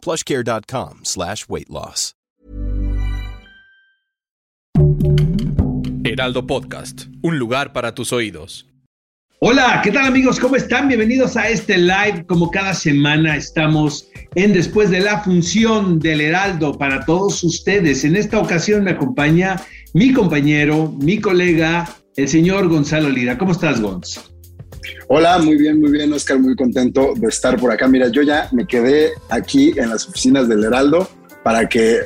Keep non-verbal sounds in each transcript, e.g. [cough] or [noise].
plushcare.com slash weight loss. Heraldo Podcast, un lugar para tus oídos. Hola, ¿qué tal amigos? ¿Cómo están? Bienvenidos a este live. Como cada semana estamos en Después de la Función del Heraldo para todos ustedes. En esta ocasión me acompaña mi compañero, mi colega, el señor Gonzalo Lira. ¿Cómo estás, Gonz? Hola, muy bien, muy bien, Oscar, muy contento de estar por acá. Mira, yo ya me quedé aquí en las oficinas del Heraldo para que,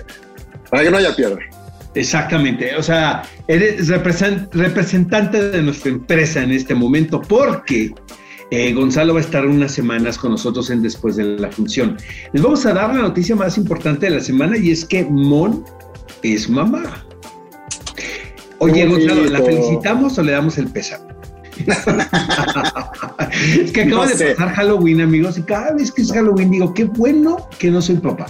para que no haya piedra. Exactamente, o sea, eres representante de nuestra empresa en este momento porque eh, Gonzalo va a estar unas semanas con nosotros en después de la función. Les vamos a dar la noticia más importante de la semana y es que Mon es mamá. Oye, Gonzalo, ¿la felicitamos o le damos el pésame? Es que acaba de pasar Halloween, amigos, y cada vez que es Halloween digo, qué bueno que no soy papá.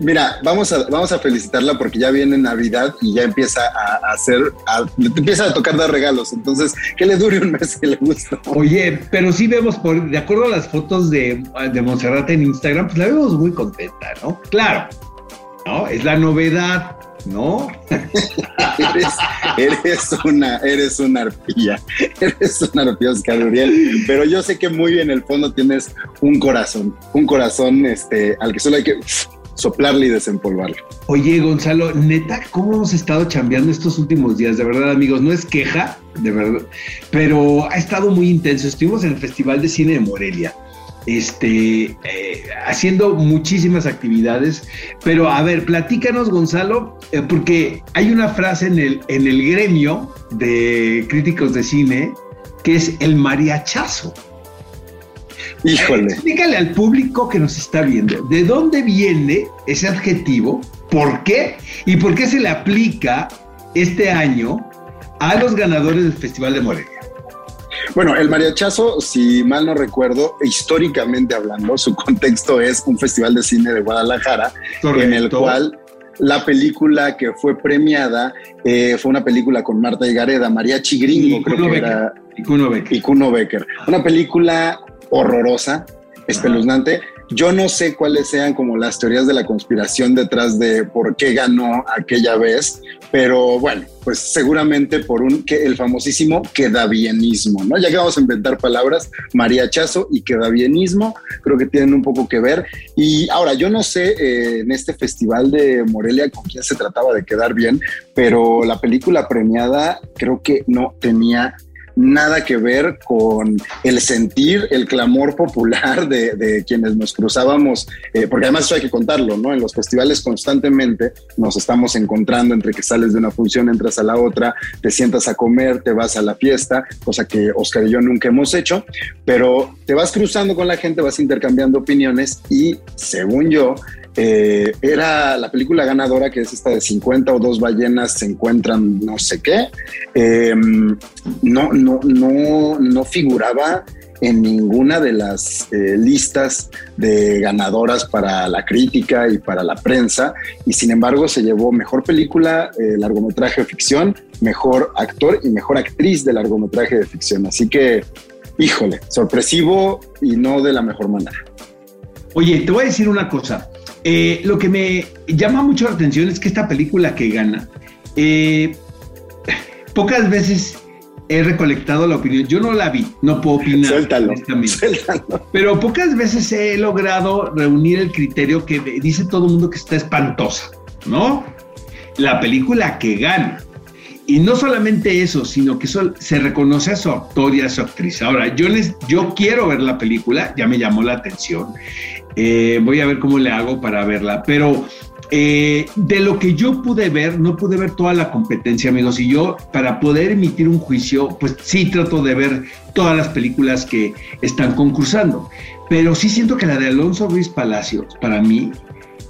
Mira, vamos a, vamos a felicitarla porque ya viene Navidad y ya empieza a, hacer, empieza a tocar dar regalos. Entonces, que le dure un mes que le gusta. Oye, pero sí vemos, por, de acuerdo a las fotos de, de Monserrate en Instagram, pues la vemos muy contenta, ¿no? Claro, ¿no? Es la novedad, ¿no? [laughs] eres, una, eres una arpilla, eres una arpilla, Oscar Uriel, pero yo sé que muy en el fondo tienes un corazón, un corazón este, al que solo hay que soplarle y desempolvarlo. Oye, Gonzalo, neta, ¿cómo hemos estado chambeando estos últimos días? De verdad, amigos, no es queja, de verdad, pero ha estado muy intenso. Estuvimos en el Festival de Cine de Morelia este, eh, haciendo muchísimas actividades. Pero a ver, platícanos, Gonzalo, eh, porque hay una frase en el, en el gremio de críticos de cine que es el mariachazo. Híjole. explícale al público que nos está viendo, ¿de dónde viene ese adjetivo? ¿Por qué? ¿Y por qué se le aplica este año a los ganadores del Festival de Morelia? Bueno, el mariachazo, si mal no recuerdo, históricamente hablando, su contexto es un festival de cine de Guadalajara, en el cual la película que fue premiada eh, fue una película con Marta Gareda, Mariachi Gringo, creo que era. Y Kuno Becker. Y Kuno Becker. Una película horrorosa, espeluznante. Yo no sé cuáles sean como las teorías de la conspiración detrás de por qué ganó aquella vez, pero bueno, pues seguramente por un que el famosísimo quedabienismo, ¿no? Ya que vamos a inventar palabras, mariachazo y quedabienismo, creo que tienen un poco que ver. Y ahora, yo no sé eh, en este festival de Morelia con quién se trataba de quedar bien, pero la película premiada creo que no tenía nada que ver con el sentir, el clamor popular de, quienes nos cruzábamos, eh, porque además eso hay que contarlo, ¿no? En los festivales constantemente nos estamos encontrando entre que sales de una función, entras a la otra, te sientas a comer, te vas a la fiesta, cosa que Oscar y yo nunca hemos hecho, pero te vas cruzando con la gente, vas intercambiando opiniones y según yo, eh, era la película ganadora, que es esta de 50 o dos ballenas se encuentran no sé qué. Em, no, no, no, no figuraba en ninguna de las eh, listas de ganadoras para la crítica y para la prensa y sin embargo se llevó mejor película, eh, largometraje de ficción, mejor actor y mejor actriz de largometraje de ficción. Así que, híjole, sorpresivo y no de la mejor manera. Oye, te voy a decir una cosa. Eh, lo que me llama mucho la atención es que esta película que gana, eh, pocas veces he recolectado la opinión. Yo no la vi, no puedo opinar. Suéltalo, Pero pocas veces he logrado reunir el criterio que dice todo el mundo que está espantosa, ¿no? La película que gana. Y no solamente eso, sino que se reconoce a su actor y a su actriz. Ahora, yo, les, yo quiero ver la película, ya me llamó la atención. Eh, voy a ver cómo le hago para verla. Pero eh, de lo que yo pude ver, no pude ver toda la competencia, amigos. Y yo, para poder emitir un juicio, pues sí trato de ver todas las películas que están concursando. Pero sí siento que la de Alonso Ruiz Palacios, para mí,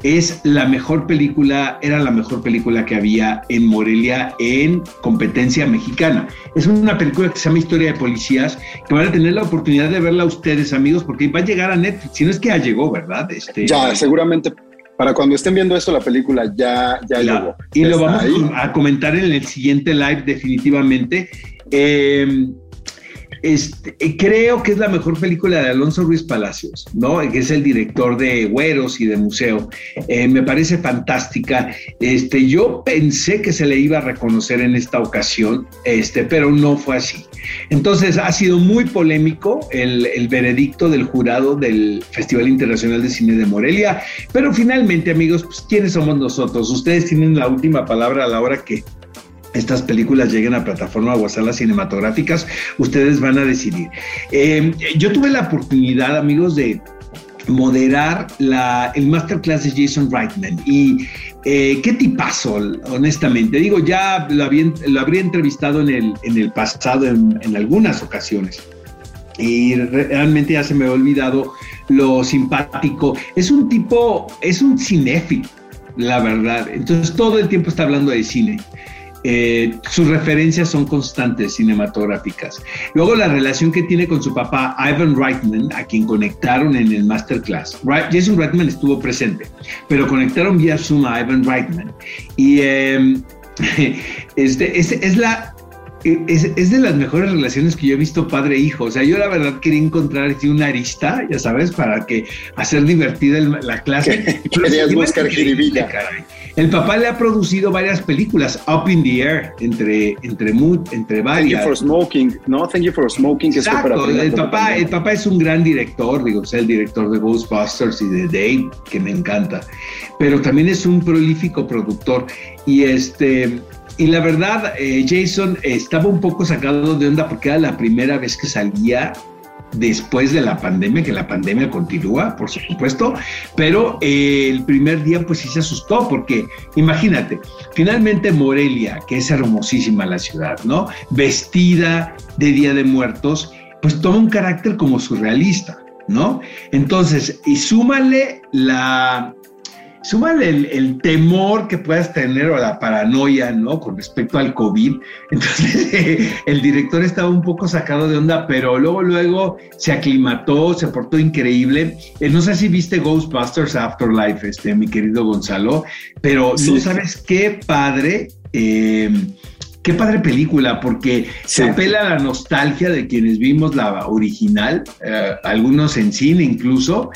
es la mejor película, era la mejor película que había en Morelia en competencia mexicana. Es una película que se llama Historia de Policías, que van a tener la oportunidad de verla ustedes, amigos, porque va a llegar a Netflix. Si no es que ya llegó, ¿verdad? Este, ya, seguramente para cuando estén viendo esto, la película ya, ya llegó. Y lo vamos a comentar en el siguiente live, definitivamente. Eh, este, eh, creo que es la mejor película de Alonso Ruiz Palacios, ¿no? Que es el director de Güeros y de Museo. Eh, me parece fantástica. Este, yo pensé que se le iba a reconocer en esta ocasión, este, pero no fue así. Entonces ha sido muy polémico el, veredicto del jurado del Festival Internacional de Cine de Morelia, pero finalmente, amigos, pues, ¿quiénes somos nosotros? Ustedes tienen la última palabra a la hora que estas películas lleguen a plataforma o a salas cinematográficas, ustedes van a decidir. Eh, yo tuve la oportunidad, amigos, de moderar la, el masterclass de Jason Reitman y eh, qué tipazo, honestamente. Digo, ya lo, habría entrevistado en el, en el pasado en, en algunas ocasiones y realmente ya se me ha olvidado lo simpático. Es un tipo, es un cinéfilo, la verdad. Entonces todo el tiempo está hablando de cine. Eh, sus referencias son constantes cinematográficas. Luego la relación que tiene con su papá Ivan Reitman, a quien conectaron en el masterclass. Jason Reitman estuvo presente, pero conectaron vía Zoom a Ivan Reitman. Y em, [laughs] este, es, la es, de las mejores relaciones que yo he visto padre-hijo. O sea, yo la verdad quería encontrar una arista, ya sabes, para que hacer divertida la clase. [laughs] Querías buscar jiribilla. El papá le ha producido varias películas, Up in the Air, entre, entre, entre varias. Thank you for Smoking, ¿no? Thank you for Smoking. Que Exacto, el, papá, el papá es un gran director, digo, es el director de Ghostbusters y de Dave, que me encanta, pero también es un prolífico productor. Y este, y la verdad, eh, Jason estaba un poco sacado de onda porque era la primera vez que salía después de la pandemia, que la pandemia continúa, por supuesto, pero eh, el primer día pues sí se asustó porque imagínate, finalmente Morelia, que es hermosísima la ciudad, ¿no? Vestida de Día de Muertos, pues toma un carácter como surrealista, ¿no? Entonces, y súmale la, súmale el, temor que puedas tener o la paranoia, ¿no? Con respecto al COVID. [laughs] Entonces, el director estaba un poco sacado de onda, pero luego, luego se aclimató, se portó increíble. Eh, no sé si viste Ghostbusters Afterlife, este, mi querido Gonzalo, pero no sabes qué padre. Em, qué padre película, porque se apela a la nostalgia de quienes vimos la original, eh, algunos en cine incluso,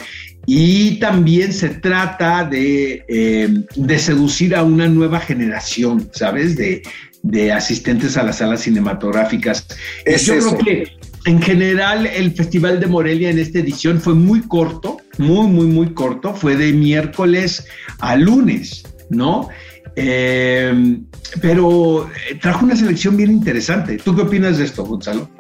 y también se trata de, eh, de seducir a una nueva generación, ¿sabes? De, de asistentes a las salas cinematográficas. Yo creo que en general el Festival de Morelia en esta edición fue muy corto, muy, muy, muy corto. Fue de miércoles a lunes, ¿no? Eh, pero trajo una selección bien interesante. ¿Tú qué opinas de esto, Gonzalo?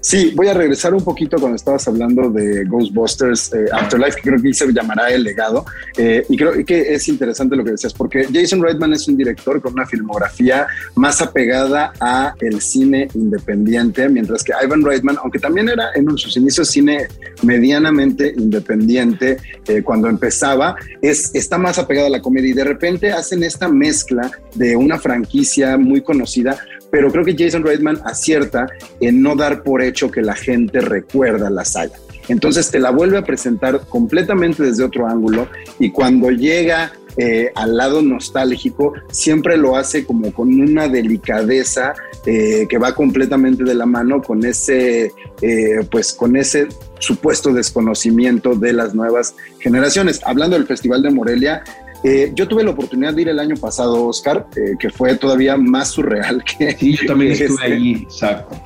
Sí, voy a regresar un poquito cuando estabas hablando de Ghostbusters eh, Afterlife, que creo que se llamará El Legado. Eh, y creo que es interesante lo que decías, porque Jason Reitman es un director con una filmografía más apegada a el cine independiente, mientras que Ivan Reitman, aunque también era en sus inicios cine medianamente independiente eh, cuando empezaba, es, está más apegado a la comedia y de repente hacen esta mezcla de una franquicia muy conocida pero creo que Jason Reitman acierta en no dar por hecho que la gente recuerda la saga. Entonces te la vuelve a presentar completamente desde otro ángulo y cuando llega eh, al lado nostálgico, siempre lo hace como con una delicadeza eh, que va completamente de la mano con ese, eh, pues con ese supuesto desconocimiento de las nuevas generaciones. Hablando del Festival de Morelia, eh, yo tuve la oportunidad de ir el año pasado, Oscar, eh, que fue todavía más surreal que. Sí, yo también estuve este. ahí, exacto.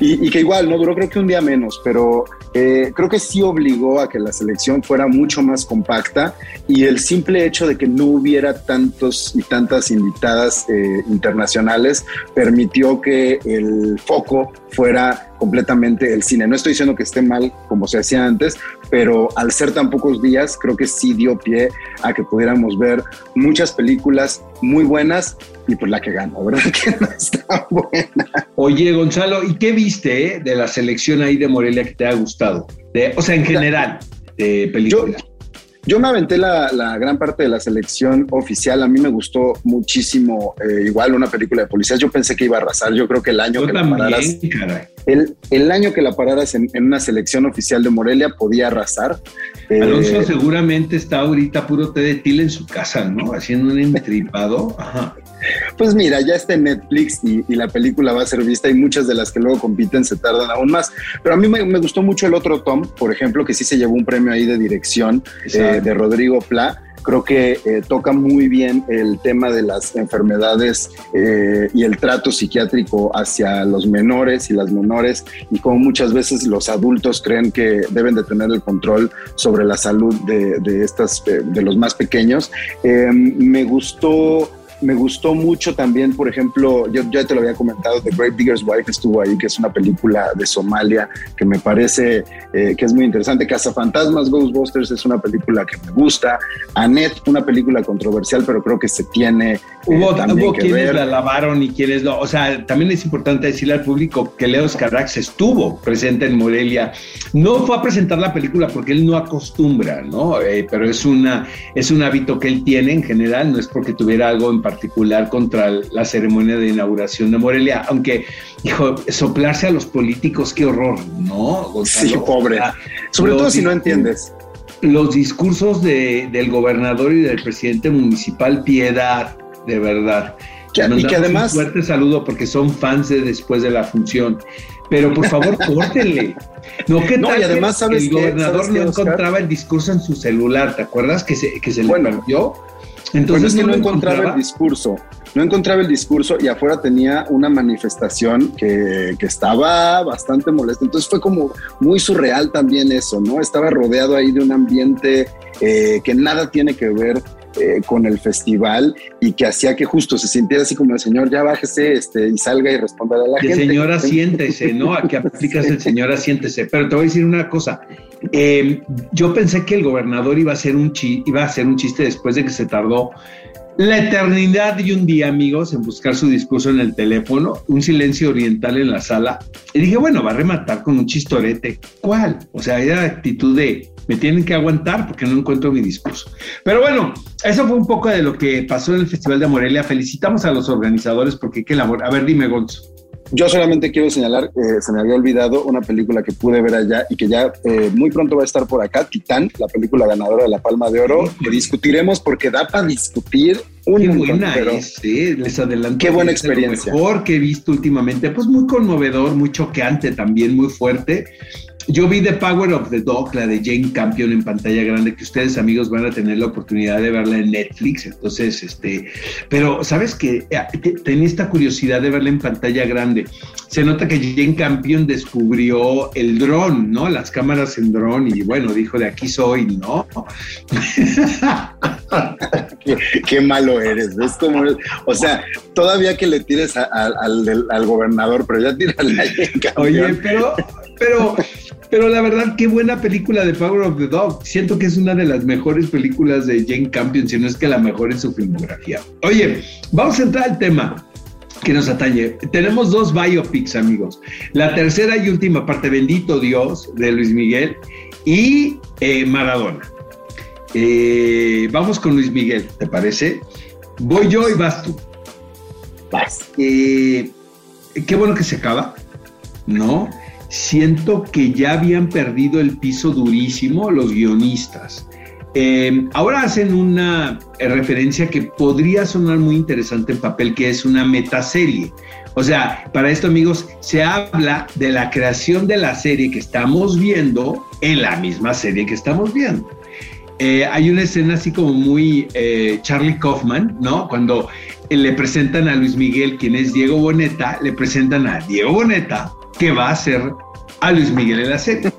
y, que igual, no duró creo que un día menos, pero eh, creo que sí obligó a que la selección fuera mucho más compacta y el simple hecho de que no hubiera tantos y tantas invitadas internacionales permitió que el foco fuera completamente el cine. No estoy diciendo que esté mal como se hacía antes, pero al ser tan pocos días, creo que sí dio pie a que pudiéramos ver muchas películas muy buenas y pues la que ganó, ¿verdad? [laughs] Que no está buena. Oye, Gonzalo, ¿y qué viste eh, de la selección ahí de Morelia que te ha gustado? o sea, en general, de películas. Yo me aventé la, gran parte de la selección oficial. A mí me gustó muchísimo, eh, igual una película de policías. Yo pensé que iba a arrasar. Yo creo que el año que la pararas, el, el, año que la pararas en, una selección oficial de Morelia podía arrasar. Alonso eh, seguramente está ahorita puro té de til en su casa, ¿no? Haciendo un entripado. [laughs] Ajá. Pues mira, ya está en Netflix y, la película va a ser vista y muchas de las que luego compiten se tardan aún más. Pero a mí me, gustó mucho el otro Tom, por ejemplo, que sí se llevó un premio ahí de dirección eh, de Rodrigo Pla creo que eh, toca muy bien el tema de las enfermedades eh, y el trato psiquiátrico hacia los menores y las menores y como muchas veces los adultos creen que deben de tener el control sobre la salud de, de estas, de los más pequeños. me gustó me gustó mucho también, por ejemplo, yo ya te lo había comentado, The Great Digger's Wife estuvo ahí, que es una película de Somalia que me parece eh, que es muy interesante. Fantasmas, Ghostbusters es una película que me gusta. Annette, una película controversial, pero creo que se tiene. Eh, hubo, quienes la lavaron y quienes no. O sea, también es importante decirle al público que Leo Carax estuvo presente en Morelia. No fue a presentar la película porque él no acostumbra, ¿no? Eh, pero es, una, es un hábito que él tiene en general, no es porque tuviera algo en particular contra la ceremonia de inauguración de Morelia, aunque, dijo, soplarse a los políticos, qué horror, ¿no? sí, pobre. Sobre todo si no entiendes. Los discursos del gobernador y del presidente municipal, piedad, de verdad. y que además. Un fuerte saludo porque son fans de después de la función. Pero por favor, [laughs] córtenle. No, ¿qué no, y además, ¿sabes el gobernador no encontraba el discurso en su celular? ¿Te acuerdas que se, que se le perdió? Entonces que no, encontraba, el discurso, no encontraba el discurso y afuera tenía una manifestación que, que, estaba bastante molesta. Entonces fue como muy surreal también eso, ¿no? Estaba rodeado ahí de un ambiente eh, que nada tiene que ver eh, con el festival y que hacía que justo se sintiera así como el señor, ya bájese este, y salga y responda a la gente. Señor, asiéntese, ¿no? Aquí aplicas el señor, asiéntese. Pero te voy a decir una cosa. Eh, yo pensé que el gobernador iba a, hacer un iba a hacer un chiste después de que se tardó la eternidad y un día, amigos, en buscar su discurso en el teléfono, un silencio oriental en la sala. Y dije, bueno, va a rematar con un chistorete. ¿Cuál? O sea, era actitud de, me tienen que aguantar porque no encuentro mi discurso. Pero bueno, eso fue un poco de lo que pasó en el Festival de Morelia. Felicitamos a los organizadores porque qué labor. A ver, dime, Gonzo. Yo solamente quiero señalar, eh, se me había olvidado una película que pude ver allá y que ya eh, muy pronto va a estar por acá, Titán, la película ganadora de la Palma de Oro, que discutiremos porque da para discutir un Qué buena es, les adelanto. Qué buena experiencia. Lo mejor que he visto últimamente, pues muy conmovedor, muy choqueante también, muy fuerte. Yo vi The Power of the Dog, la de Jane Campion en pantalla grande, que ustedes amigos van a tener la oportunidad de verla en Netflix. Entonces, este, pero sabes que eh, tenía esta curiosidad de verla en pantalla grande. Se nota que Jane Campion descubrió el dron, ¿no? Las cámaras en dron y bueno, dijo de aquí soy, ¿no? [laughs] qué, malo eres. Es como, o sea, todavía que le tires al, gobernador, pero ya tírale a Jane Campion. Oye, pero, pero pero la verdad, qué buena película de Power of the Dog. Siento que es una de las mejores películas de Jane Campion, si no es que la mejor en su filmografía. Oye, vamos a entrar al tema que nos atañe. Tenemos dos biopics, amigos. La tercera y última parte, Bendito Dios, de Luis Miguel, y eh, Maradona. Eh, vamos con Luis Miguel, ¿te parece? Voy yo y vas tú. Vas. Eh, qué bueno que se acaba, ¿no? Siento que ya habían perdido el piso durísimo los guionistas. Em, ahora hacen una referencia que podría sonar muy interesante en papel, que es una metaserie. O sea, para esto amigos, se habla de la creación de la serie que estamos viendo en la misma serie que estamos viendo. Eh, hay una escena así como muy eh, Charlie Kaufman, ¿no? Cuando le presentan a Luis Miguel, quien es Diego Boneta, le presentan a Diego Boneta, que va a ser a Luis Miguel en la serie.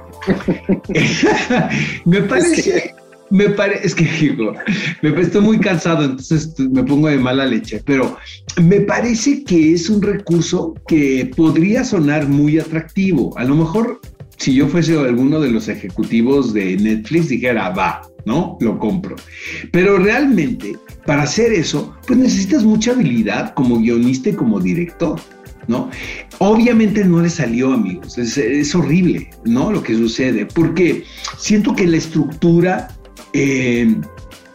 me [laughs] parece, me parece, es que digo, me estoy muy cansado, entonces me pongo de mala leche, pero me parece que es un recurso que podría sonar muy atractivo. A lo mejor si yo fuese alguno de los ejecutivos de Netflix dijera, va, ¿no? Lo compro. Pero realmente, para hacer eso, pues necesitas mucha habilidad como guionista y como director. ¿No? Obviamente no le salió, amigos, es, horrible, ¿no? Lo que sucede, porque siento que la estructura eh,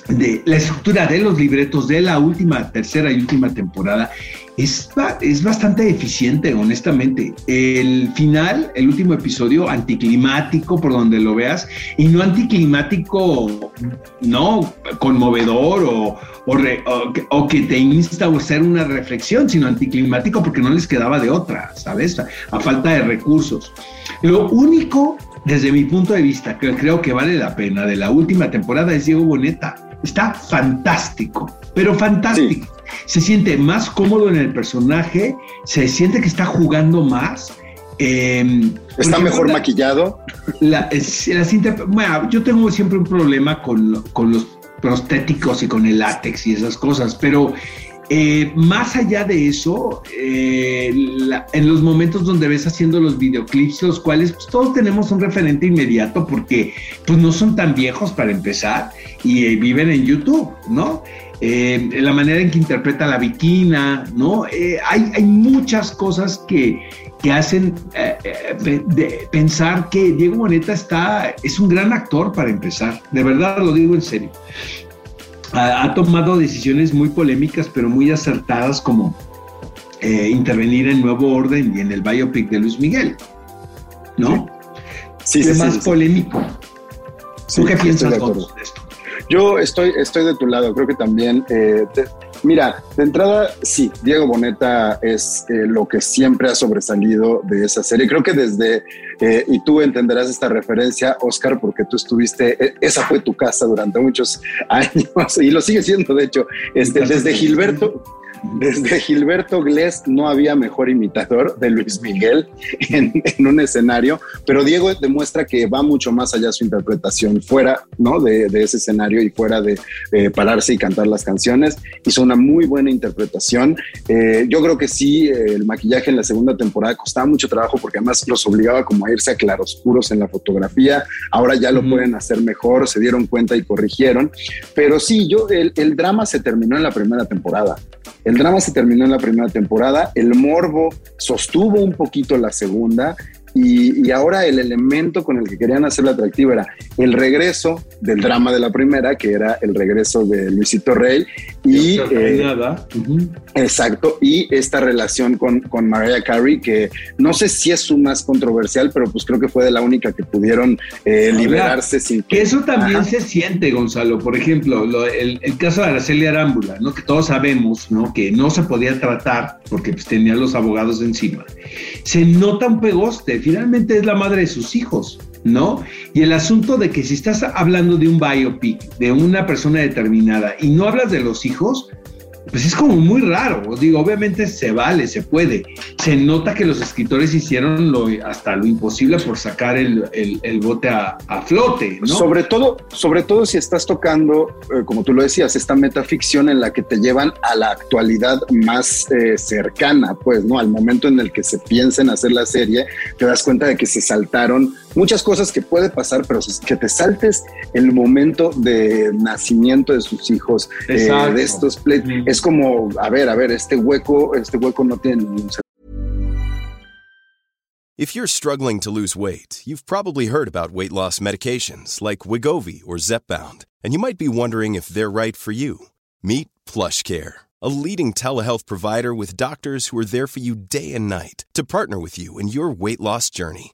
de la estructura de los libretos de la última, tercera y última temporada es, es bastante eficiente, honestamente. El final, el último episodio, anticlimático por donde lo veas, y no anticlimático, no conmovedor o, o, que te insta a hacer una reflexión, sino anticlimático porque no les quedaba de otra, ¿sabes? A falta de recursos. Lo único, desde mi punto de vista, que creo que vale la pena de la última temporada es Diego Boneta. Está fantástico, pero fantástico se siente más cómodo en el personaje, se siente que está jugando más. Em, está mejor maquillado. La, bueno, yo tengo siempre un problema con, los prostéticos y con el látex y esas cosas, pero eh, más allá de eso, eh, en los momentos donde ves haciendo los videoclips, los cuales pues, todos tenemos un referente inmediato porque pues, no son tan viejos para empezar y eh, viven en YouTube, ¿no? Eh, la manera en que interpreta la viquina, ¿no? Eh, hay, hay, muchas cosas que, que hacen eh, de pensar que Diego Boneta está, es un gran actor para empezar, de verdad lo digo en serio. Ha, tomado decisiones muy polémicas, pero muy acertadas, como intervenir en Nuevo Orden y en el biopic de Luis Miguel, ¿no? Sí, sí, más polémico. ¿Tú qué piensas de esto? Yo estoy, estoy de tu lado, creo que también. Eh, mira, de entrada, sí, Diego Boneta es eh, lo que siempre ha sobresalido de esa serie. Creo que desde, eh, y tú entenderás esta referencia, Oscar, porque tú estuviste, esa fue tu casa durante muchos [laughs] años y lo sigue siendo, de hecho, este, desde Gilberto. Desde Gilberto Glés no había mejor imitador de Luis Miguel en, un escenario, pero Diego demuestra que va mucho más allá su interpretación fuera ¿no? de, ese escenario y fuera de pararse y cantar las canciones. Hizo una muy buena interpretación. Eh, yo creo que sí, el maquillaje en la segunda temporada costaba mucho trabajo porque además los obligaba como a irse a claroscuros en la fotografía. Ahora ya lo pueden hacer mejor, se dieron cuenta y corrigieron. Pero sí, yo, el, el drama se terminó en la primera temporada. El drama se terminó en la primera temporada, el morbo sostuvo un poquito la segunda y, ahora el elemento con el que querían hacerla atractiva era el regreso del drama de la primera, que era el regreso de Luisito Rey. Y, eh, Exacto, y esta relación con, con Mariah Carey, que no sé si es su más controversial, pero pues creo que fue de la única que pudieron eh, liberarse sin que... Eso también se siente, Gonzalo. Por ejemplo, el, caso de Araceli Arámbula, ¿no? que todos sabemos ¿no? que no se podía tratar porque pues, tenía los abogados encima. Se nota un pegoste finalmente es la madre de sus hijos, ¿no? Y el asunto de que si estás hablando de un biopic, de una persona determinada, y no hablas de los hijos, pues es como muy raro. Digo, obviamente se vale, se puede. Se nota que los escritores hicieron lo, hasta lo imposible por sacar el, el, bote a, flote, ¿no? Sobre todo, sobre todo si estás tocando, eh, como tú lo decías, esta metaficción en la que te llevan a la actualidad más eh, cercana, pues, ¿no? Al momento en el que se piensa en hacer la serie, te das cuenta de que se saltaron muchas cosas que puede pasar, pero que te saltes el momento de nacimiento de sus hijos, eh, de estos es como, a ver, a ver, este hueco, este hueco no tiene ningún If you're struggling to lose weight, you've probably heard about weight loss medications like Wigovi or Zepbound, and you might be wondering if they're right for you. Meet PlushCare, a leading telehealth provider with doctors who are there for you day and night to partner with you in your weight loss journey.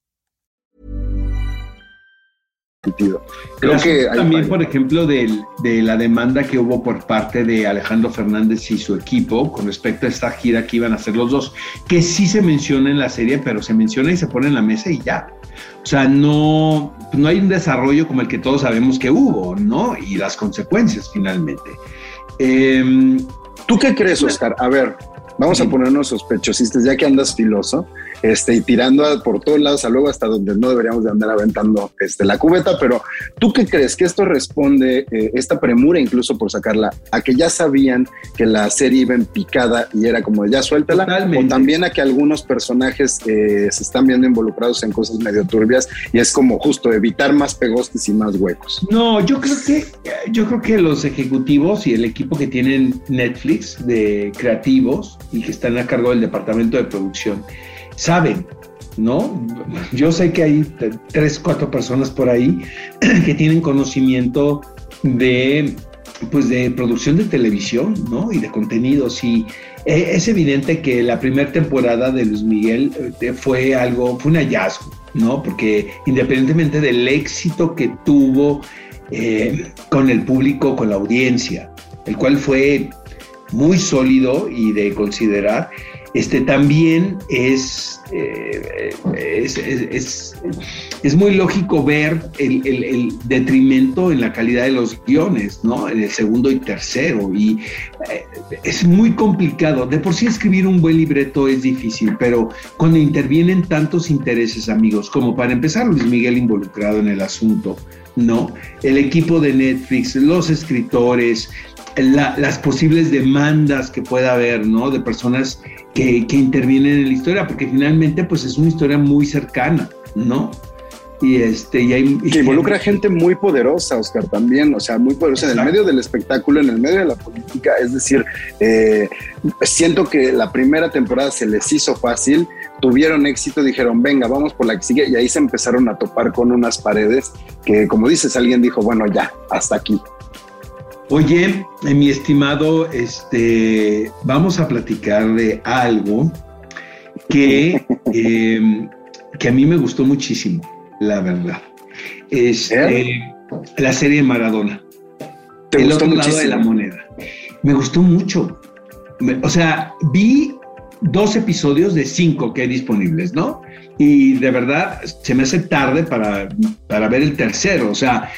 Creo que también, por ejemplo, de, de la demanda que hubo por parte de Alejandro Fernández y su equipo con respecto a esta gira que iban a hacer los dos, que sí se menciona en la serie, pero se menciona y se pone en la mesa y ya. O sea, no, no hay un desarrollo como el que todos sabemos que hubo, ¿no? Y las consecuencias finalmente. Em, ¿Tú qué crees, Oscar? A ver, Vamos a ponernos sospechosistas, ya que andas filoso, este, y tirando por todos lados a luego hasta donde no deberíamos de andar aventando este, la cubeta, pero ¿tú qué crees que esto responde, eh, esta premura incluso por sacarla, a que ya sabían que la serie iba en picada y era como ya suéltala, o también a que algunos personajes eh, se están viendo involucrados en cosas medio turbias y es como justo evitar más pegostes y más huecos? No, yo creo que, yo creo que los ejecutivos y el equipo que tienen Netflix de creativos y que están a cargo del departamento de producción saben, ¿no? Yo sé que hay tres, cuatro personas por ahí [clears throat] que tienen conocimiento de, pues de producción de televisión, ¿no? Y de contenidos. Y e, es evidente que la primera temporada de Luis Miguel eh, fue algo, fue un hallazgo, ¿no? Porque independientemente del éxito que tuvo eh, con el público, con la audiencia, el cual fue muy sólido y de considerar, este, también es, eh, es, muy lógico ver el, detrimento en la calidad de los guiones, ¿no? En el segundo y tercero. Y eh, es muy complicado. De por sí escribir un buen libreto es difícil, pero cuando intervienen tantos intereses, amigos, como para empezar Luis Miguel involucrado en el asunto, ¿no? El equipo de Netflix, los escritores, las posibles demandas que pueda haber, ¿no? De personas que, intervienen en la historia, porque finalmente, pues es una historia muy cercana, ¿no? Y este, y hay, que involucra gente muy poderosa, Oscar, también, o sea, muy poderosa en el medio del espectáculo, en el medio de la política. Es decir, eh, siento que la primera temporada se les hizo fácil, tuvieron éxito, dijeron, venga, vamos por la que sigue, y ahí se empezaron a topar con unas paredes que, como dices, alguien dijo, bueno, ya, hasta aquí. Oye, eh, mi estimado, este, vamos a platicar de algo que, [laughs] em, que a mí me gustó muchísimo, la verdad. Es este, la serie de Maradona. ¿Te el otro lado de la moneda. Me gustó mucho. O sea, vi dos episodios de cinco que hay disponibles, ¿no? Y de verdad se me hace tarde para, para ver el tercero. O sea,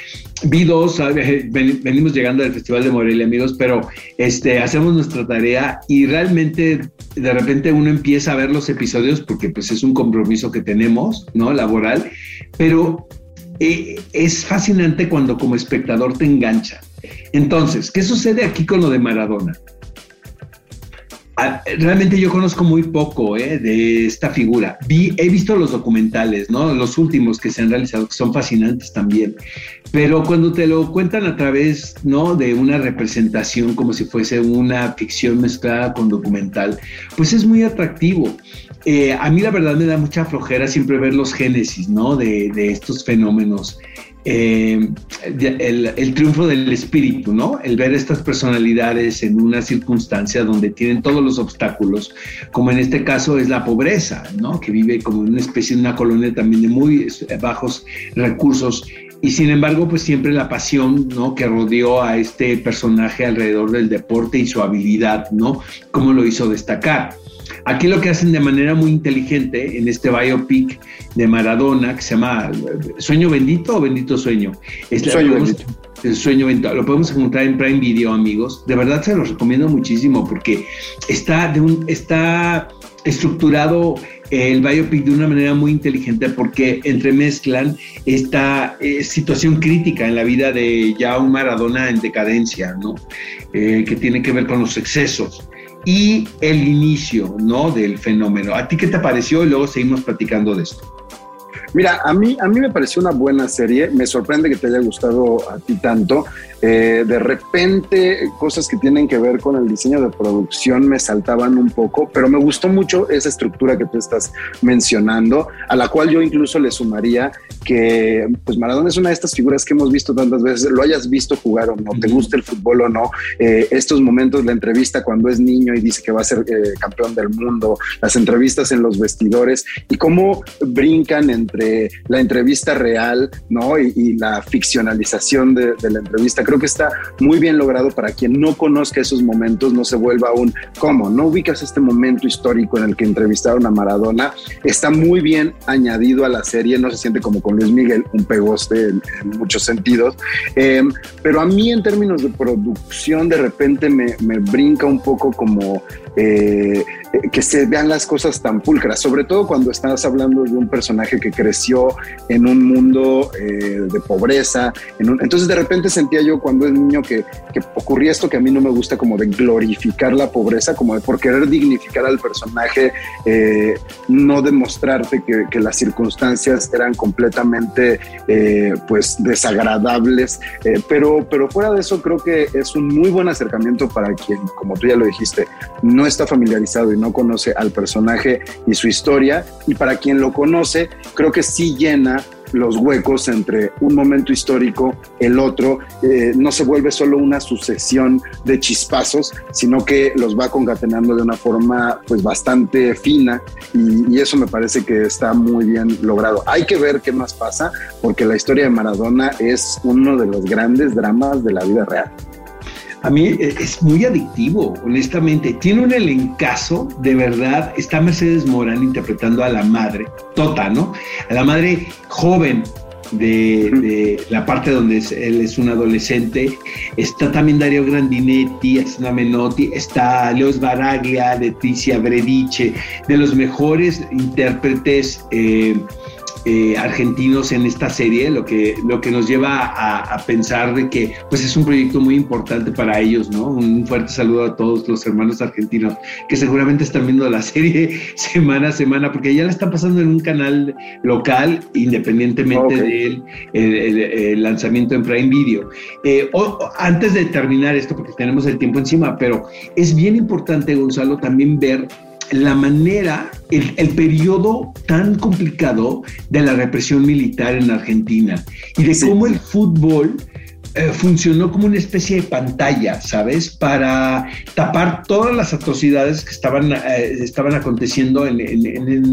vi dos, venimos llegando del Festival de Morelia, amigos, pero este, hacemos nuestra tarea y realmente de repente uno empieza a ver los episodios porque pues es un compromiso que tenemos, ¿no? Laboral, pero eh, es fascinante cuando como espectador te engancha. Entonces, ¿qué sucede aquí con lo de Maradona? Ah, realmente yo conozco muy poco eh, de esta figura. Vi, he visto los documentales, ¿no? Los últimos que se han realizado, que son fascinantes también. Pero cuando te lo cuentan a través, ¿no? De una representación como si fuese una ficción mezclada con documental, pues es muy atractivo. Eh, a mí la verdad me da mucha flojera siempre ver los génesis, ¿no? De, de estos fenómenos eh, el, triunfo del espíritu, ¿no? El ver estas personalidades en una circunstancia donde tienen todos los obstáculos, como en este caso es la pobreza, ¿no? Que vive como una especie de una colonia también de muy bajos recursos y sin embargo, pues siempre la pasión, ¿no? Que rodeó a este personaje alrededor del deporte y su habilidad, ¿no? Cómo lo hizo destacar. Aquí lo que hacen de manera muy inteligente en este biopic de Maradona, que se llama Sueño Bendito o Bendito Sueño. sueño Bendito. El sueño bendito. Lo podemos encontrar en Prime Video, amigos. De verdad se los recomiendo muchísimo porque está, de un, está estructurado el biopic de una manera muy inteligente porque entremezclan esta eh, situación crítica en la vida de ya un Maradona en decadencia, ¿no? Eh, que tiene que ver con los excesos y el inicio ¿no? del fenómeno. ¿A ti qué te pareció? Y luego seguimos platicando de esto. Mira, a mí, a mí me pareció una buena serie. Me sorprende que te haya gustado a ti tanto. Eh, de repente, cosas que tienen que ver con el diseño de producción me saltaban un poco, pero me gustó mucho esa estructura que tú estás mencionando, a la cual yo incluso le sumaría que pues Maradona es una de estas figuras que hemos visto tantas veces, lo hayas visto jugar o no, te gusta el fútbol o no, eh, estos momentos, la entrevista cuando es niño y dice que va a ser eh, campeón del mundo, las entrevistas en los vestidores y cómo brincan entre la entrevista real, ¿no? Y, la ficcionalización de, la entrevista. Creo creo que está muy bien logrado para quien no conozca esos momentos, no se vuelva un, ¿cómo? ¿No ubicas este momento histórico en el que entrevistaron a Maradona? Está muy bien añadido a la serie, no se siente como con Luis Miguel, un pegoste en, muchos sentidos, em, pero a mí en términos de producción de repente me, me brinca un poco como eh, que se vean las cosas tan pulcras, sobre todo cuando estás hablando de un personaje que creció en un mundo eh, de pobreza. entonces de repente sentía yo cuando es niño que, ocurría esto que a mí no me gusta como de glorificar la pobreza, como de por querer dignificar al personaje, eh, no demostrarte que, que, las circunstancias eran completamente pues desagradables, pero, pero fuera de eso creo que es un muy buen acercamiento para quien, como tú ya lo dijiste, no no está familiarizado y no conoce al personaje y su historia, y para quien lo conoce, creo que sí llena los huecos entre un momento histórico, el otro, eh, no se vuelve solo una sucesión de chispazos, sino que los va concatenando de una forma pues bastante fina y, y, eso me parece que está muy bien logrado. Hay que ver qué más pasa porque la historia de Maradona es uno de los grandes dramas de la vida real. A mí eh, es muy adictivo, honestamente. Tiene un elencazo, de verdad. Está Mercedes Morán interpretando a la madre, Tota, ¿no? A la madre joven, de, la parte donde él es un adolescente. Está también Dario Grandinetti, Asna Menotti, está Leos Baraglia, Leticia Brediche, de los mejores intérpretes. Eh, eh, argentinos en esta serie, lo que, lo que nos lleva a, pensar de que pues es un proyecto muy importante para ellos, ¿no? Un fuerte saludo a todos los hermanos argentinos que seguramente están viendo la [laughs] serie semana a semana, porque ya la están pasando en un canal local, independientemente del el, lanzamiento en Prime Video. Eh, antes de terminar esto, porque tenemos el tiempo encima, pero es bien importante, Gonzalo, también ver la manera, el, periodo tan complicado de la represión militar en Argentina y de cómo el fútbol eh, funcionó como una especie de pantalla, ¿sabes? Para tapar todas las atrocidades que estaban, eh, estaban aconteciendo en,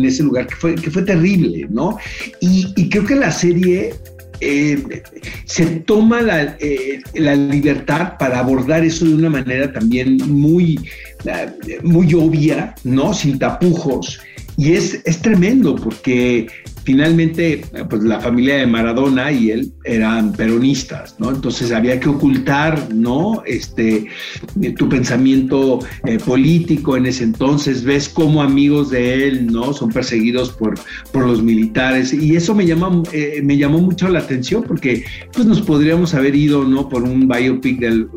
ese lugar, que fue, que fue terrible, ¿no? Y, creo que la serie eh, se toma la, la, libertad para abordar eso de una manera también muy, muy obvia, ¿no? Sin tapujos. Y es, es tremendo porque finalmente, pues la familia de Maradona y él eran peronistas, ¿no? Entonces había que ocultar, ¿no? Este, tu pensamiento eh, político en ese entonces, ves cómo amigos de él, ¿no? Son perseguidos por, por los militares y eso me, llama, eh, me llamó mucho la atención porque pues nos podríamos haber ido, ¿no? Por un biopic del,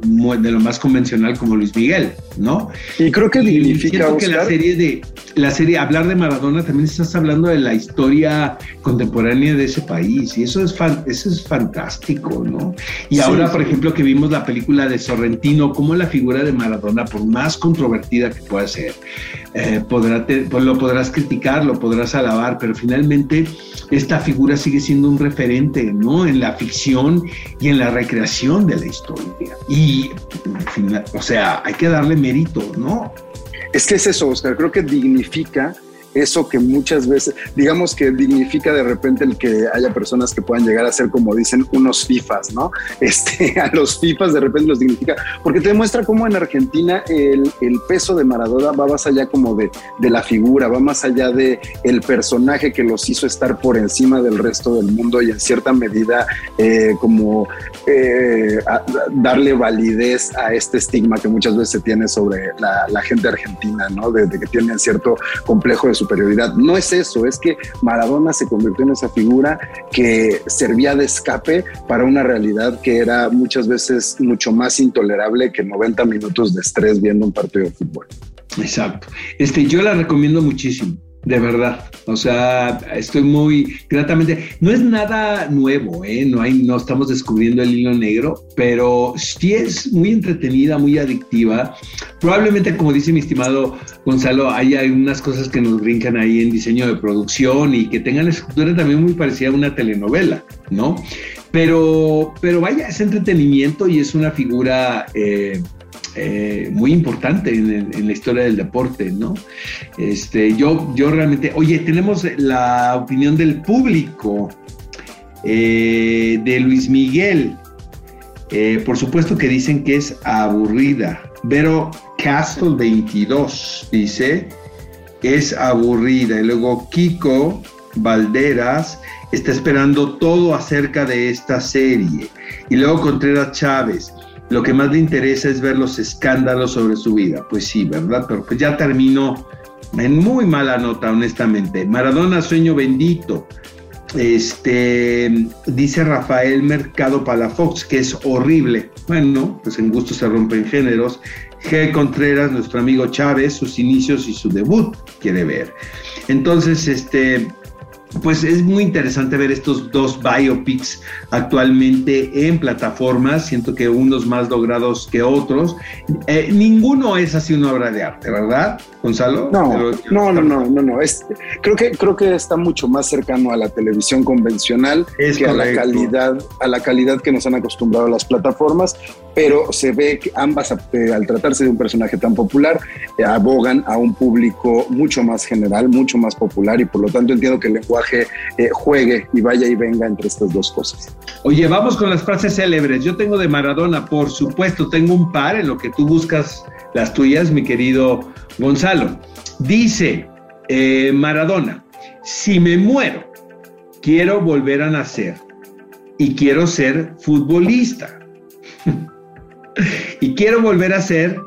de lo más convencional como Luis Miguel, ¿no? Y creo que dignifica, que la serie de, la serie, hablar de Maradona también estás hablando de la historia contemporánea de ese país y eso es, eso es fantástico, ¿no? Y ahora, por ejemplo, que vimos la película de Sorrentino, como la figura de Maradona, por más controvertida que pueda ser, eh, pues lo podrás criticar, lo podrás alabar, pero finalmente esta figura sigue siendo un referente, ¿no? En la ficción y en la recreación de la historia. Y, o sea, hay que darle mérito, ¿no? Es que es eso, Oscar, creo que dignifica eso que muchas veces, digamos que dignifica de repente el que haya personas que puedan llegar a ser, como dicen, unos FIFAs, ¿no? [laughs] Este, a los FIFAs de repente los dignifica, porque te demuestra cómo en Argentina el, peso de Maradona va más allá como de, de, la figura, va más allá de personaje que los hizo estar por encima del resto del mundo y en cierta medida eh, como eh, darle validez a este estigma que muchas veces se tiene sobre la, gente argentina, ¿no? De que tienen cierto complejo de superioridad. No es eso, es que Maradona se convirtió en esa figura que servía de escape para una realidad que era muchas veces mucho más intolerable que 90 minutos de estrés viendo un partido de fútbol. Exacto. Este, yo la recomiendo muchísimo de verdad. O sea, estoy muy gratamente. No es nada nuevo, ¿eh? No, hay, no estamos descubriendo el hilo negro, pero sí es muy entretenida, muy adictiva. Probablemente, como dice mi estimado Gonzalo, hay algunas cosas que nos brincan ahí en diseño de producción y que tengan estructura también muy parecida a una telenovela, ¿no? Pero, pero vaya, es entretenimiento y es una figura. Eh, eh, muy importante en, la historia del deporte, ¿no? Este, yo, yo realmente, oye, tenemos la opinión del público eh, de Luis Miguel. Eh, por supuesto que dicen que es aburrida. Pero Castle 22 dice, es aburrida. Y luego Kiko Valderas está esperando todo acerca de esta serie. Y luego Contreras Chávez, lo que más le interesa es ver los escándalos sobre su vida. Pues sí, ¿verdad? Pero pues ya terminó en muy mala nota, honestamente. Maradona, sueño bendito. Este, dice Rafael Mercado Palafox, que es horrible. Bueno, pues en gusto se rompen géneros. G. Contreras, nuestro amigo Chávez, sus inicios y su debut quiere ver. Entonces, este, pues es muy interesante ver estos dos biopics actualmente en plataformas. Siento que unos más logrados que otros. Eh, ninguno es así una obra de arte, ¿verdad, Gonzalo? No, no, no, no, no, no. creo que creo que está mucho más cercano a la televisión convencional que a la calidad, a la calidad que nos han acostumbrado las plataformas. Pero se ve que ambas, eh, al tratarse de un personaje tan popular, eh, abogan a un público mucho más general, mucho más popular y por lo tanto entiendo que el lenguaje eh, juegue y vaya y venga entre estas dos cosas. Oye, vamos con las frases célebres. Yo tengo de Maradona, por supuesto, tengo un par en lo que tú buscas las tuyas, mi querido Gonzalo. Dice eh, Maradona, si me muero, quiero volver a nacer y quiero ser futbolista. [laughs] y quiero volver a ser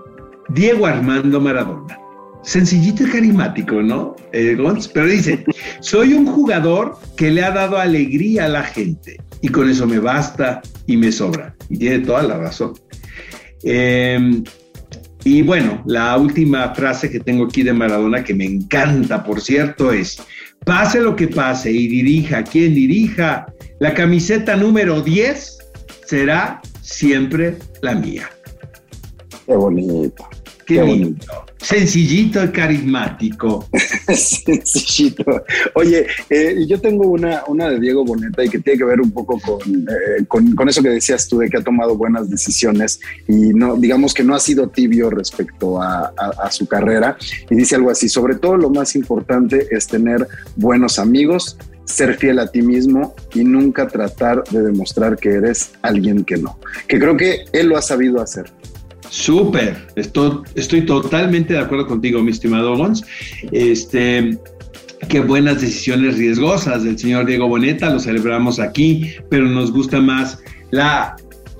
Diego Armando Maradona sencillito y carismático, ¿no? Eh, pero dice, soy un jugador que le ha dado alegría a la gente y con eso me basta y me sobra. Y tiene toda la razón. Em, y bueno, la última frase que tengo aquí de Maradona, que me encanta, por cierto, es, pase lo que pase y dirija quien dirija, la camiseta número 10 será siempre la mía. Qué bonito. Qué, bonito. Sencillito y carismático. [laughs] Sencillito. Oye, eh, yo tengo una, una de Diego Boneta y que tiene que ver un poco eh, con, con, eso que decías tú de que ha tomado buenas decisiones y no, digamos que no ha sido tibio respecto a, a su carrera. Y dice algo así, sobre todo lo más importante es tener buenos amigos, ser fiel a ti mismo y nunca tratar de demostrar que eres alguien que no. Que creo que él lo ha sabido hacer. Súper, estoy, totalmente de acuerdo contigo, mi estimado Gons. Este, qué buenas decisiones riesgosas del señor Diego Boneta, lo celebramos aquí, pero nos gusta más la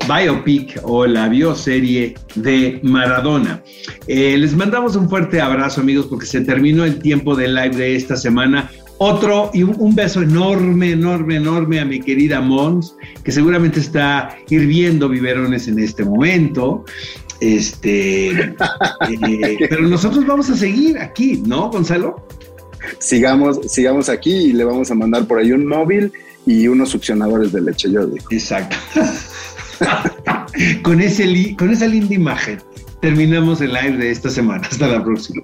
biopic o la bioserie de Maradona. Eh, les mandamos un fuerte abrazo, amigos, porque se terminó el tiempo del live de esta semana. Otro y un, beso enorme, enorme, enorme a mi querida Mons, que seguramente está hirviendo biberones en este momento. Este, [laughs] eh, pero nosotros vamos a seguir aquí, ¿no, Gonzalo? Sigamos, sigamos aquí y le vamos a mandar por ahí un móvil y unos succionadores de leche, yo digo. Exacto. [laughs] con, ese con esa linda imagen terminamos el live de esta semana. Hasta la próxima.